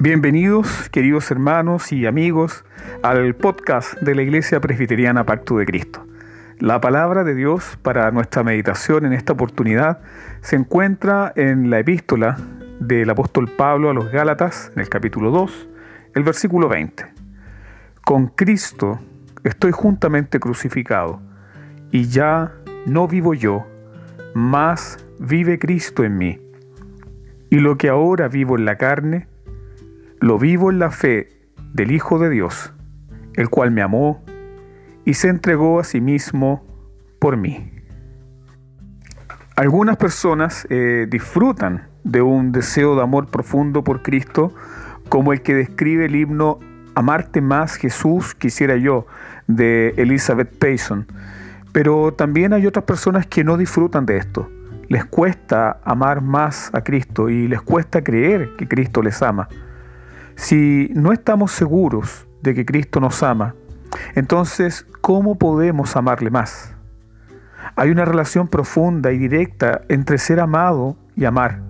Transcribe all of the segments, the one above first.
Bienvenidos, queridos hermanos y amigos, al podcast de la Iglesia Presbiteriana Pacto de Cristo. La palabra de Dios para nuestra meditación en esta oportunidad se encuentra en la epístola del apóstol Pablo a los Gálatas, en el capítulo 2, el versículo 20. Con Cristo estoy juntamente crucificado, y ya no vivo yo, mas vive Cristo en mí. Y lo que ahora vivo en la carne, lo vivo en la fe del Hijo de Dios, el cual me amó y se entregó a sí mismo por mí. Algunas personas eh, disfrutan de un deseo de amor profundo por Cristo, como el que describe el himno Amarte más Jesús quisiera yo, de Elizabeth Payson. Pero también hay otras personas que no disfrutan de esto. Les cuesta amar más a Cristo y les cuesta creer que Cristo les ama. Si no estamos seguros de que Cristo nos ama, entonces, ¿cómo podemos amarle más? Hay una relación profunda y directa entre ser amado y amar.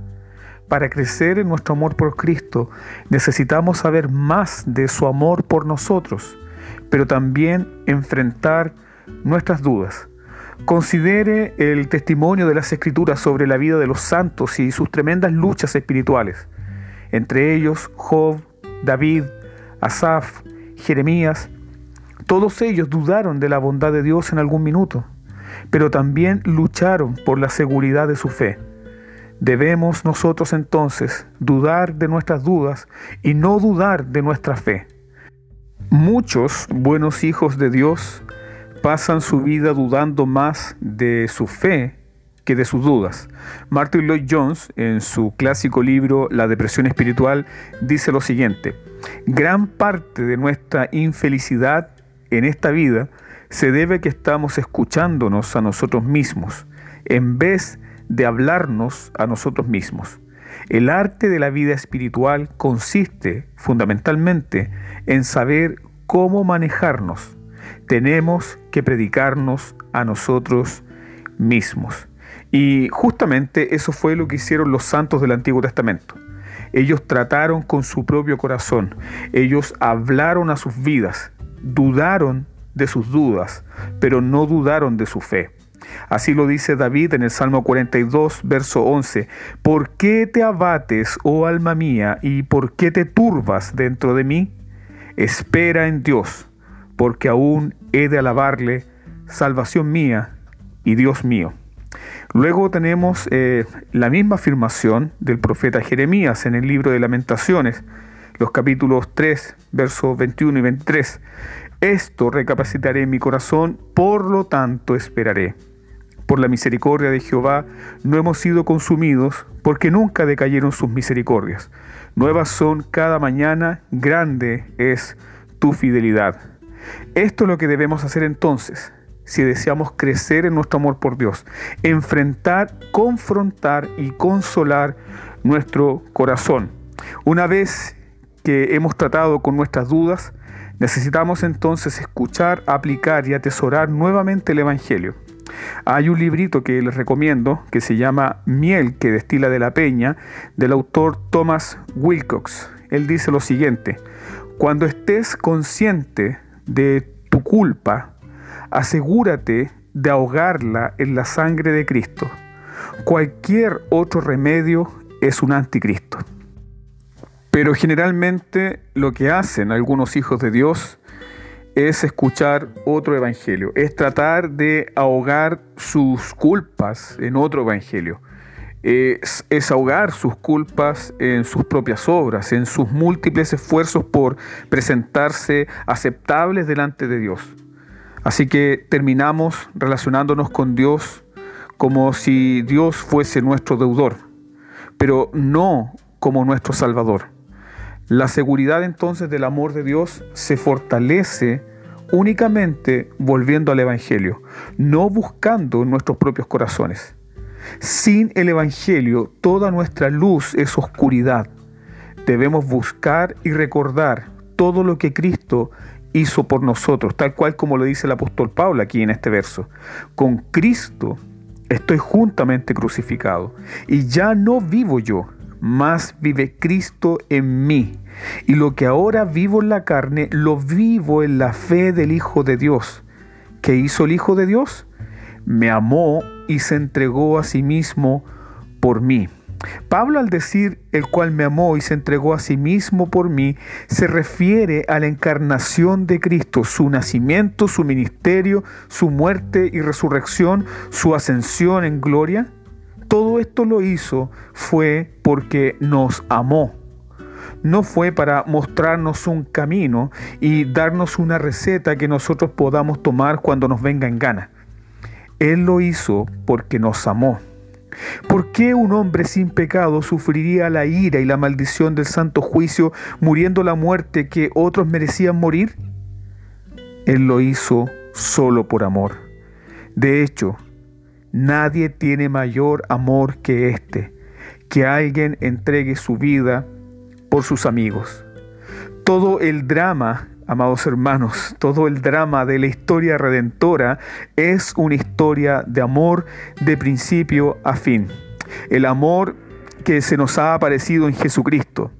Para crecer en nuestro amor por Cristo necesitamos saber más de su amor por nosotros, pero también enfrentar nuestras dudas. Considere el testimonio de las Escrituras sobre la vida de los santos y sus tremendas luchas espirituales, entre ellos Job, David, Asaf, Jeremías, todos ellos dudaron de la bondad de Dios en algún minuto, pero también lucharon por la seguridad de su fe. Debemos nosotros entonces dudar de nuestras dudas y no dudar de nuestra fe. Muchos buenos hijos de Dios pasan su vida dudando más de su fe que de sus dudas. Martin Lloyd Jones, en su clásico libro La depresión espiritual, dice lo siguiente, gran parte de nuestra infelicidad en esta vida se debe a que estamos escuchándonos a nosotros mismos, en vez de hablarnos a nosotros mismos. El arte de la vida espiritual consiste fundamentalmente en saber cómo manejarnos. Tenemos que predicarnos a nosotros mismos. Y justamente eso fue lo que hicieron los santos del Antiguo Testamento. Ellos trataron con su propio corazón, ellos hablaron a sus vidas, dudaron de sus dudas, pero no dudaron de su fe. Así lo dice David en el Salmo 42, verso 11. ¿Por qué te abates, oh alma mía, y por qué te turbas dentro de mí? Espera en Dios, porque aún he de alabarle, salvación mía y Dios mío. Luego tenemos eh, la misma afirmación del profeta Jeremías en el libro de lamentaciones, los capítulos 3, versos 21 y 23. Esto recapacitaré en mi corazón, por lo tanto esperaré. Por la misericordia de Jehová no hemos sido consumidos, porque nunca decayeron sus misericordias. Nuevas son cada mañana, grande es tu fidelidad. Esto es lo que debemos hacer entonces, si deseamos crecer en nuestro amor por Dios, enfrentar, confrontar y consolar nuestro corazón. Una vez que hemos tratado con nuestras dudas, necesitamos entonces escuchar, aplicar y atesorar nuevamente el Evangelio. Hay un librito que les recomiendo que se llama Miel que destila de la peña del autor Thomas Wilcox. Él dice lo siguiente, cuando estés consciente de tu culpa, asegúrate de ahogarla en la sangre de Cristo. Cualquier otro remedio es un anticristo. Pero generalmente lo que hacen algunos hijos de Dios es escuchar otro evangelio, es tratar de ahogar sus culpas en otro evangelio, es, ahogar sus culpas en sus propias obras, en sus múltiples esfuerzos por presentarse aceptables delante de Dios. Así que terminamos relacionándonos con Dios como si Dios fuese nuestro deudor, pero no como nuestro Salvador. La seguridad entonces del amor de Dios se fortalece únicamente volviendo al Evangelio, no buscando nuestros propios corazones. Sin el Evangelio toda nuestra luz es oscuridad. Debemos buscar y recordar todo lo que Cristo hizo por nosotros, tal cual como lo dice el apóstol Pablo aquí en este verso. Con Cristo estoy juntamente crucificado y ya no vivo yo, más vive Cristo en mí. Y lo que ahora vivo en la carne, lo vivo en la fe del Hijo de Dios. ¿Qué hizo el Hijo de Dios? Me amó y se entregó a sí mismo por mí. Pablo al decir el cual me amó y se entregó a sí mismo por mí, se refiere a la encarnación de Cristo, su nacimiento, su ministerio, su muerte y resurrección, su ascensión en gloria. Todo esto lo hizo fue porque nos amó. No fue para mostrarnos un camino y darnos una receta que nosotros podamos tomar cuando nos venga en gana. Él lo hizo porque nos amó. ¿Por qué un hombre sin pecado sufriría la ira y la maldición del santo juicio muriendo la muerte que otros merecían morir? Él lo hizo solo por amor. De hecho, nadie tiene mayor amor que este, que alguien entregue su vida por sus amigos. Todo el drama Amados hermanos, todo el drama de la historia redentora es una historia de amor de principio a fin. El amor que se nos ha aparecido en Jesucristo.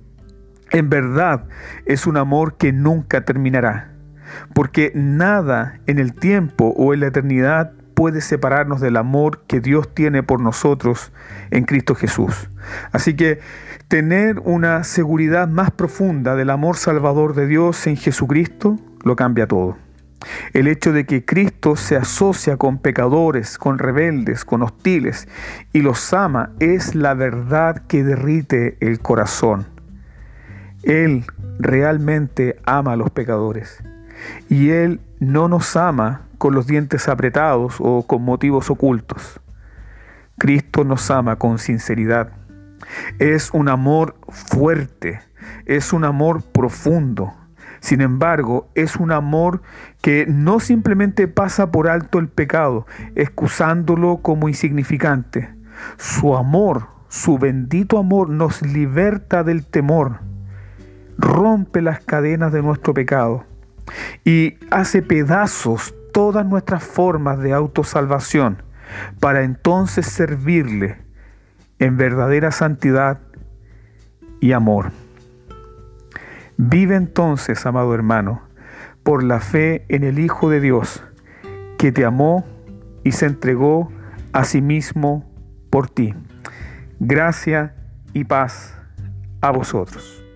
En verdad es un amor que nunca terminará, porque nada en el tiempo o en la eternidad puede separarnos del amor que Dios tiene por nosotros en Cristo Jesús. Así que tener una seguridad más profunda del amor salvador de Dios en Jesucristo lo cambia todo. El hecho de que Cristo se asocia con pecadores, con rebeldes, con hostiles y los ama es la verdad que derrite el corazón. Él realmente ama a los pecadores y Él no nos ama con los dientes apretados o con motivos ocultos. Cristo nos ama con sinceridad. Es un amor fuerte, es un amor profundo. Sin embargo, es un amor que no simplemente pasa por alto el pecado, excusándolo como insignificante. Su amor, su bendito amor, nos liberta del temor, rompe las cadenas de nuestro pecado y hace pedazos todas nuestras formas de autosalvación para entonces servirle en verdadera santidad y amor. Vive entonces, amado hermano, por la fe en el Hijo de Dios, que te amó y se entregó a sí mismo por ti. Gracia y paz a vosotros.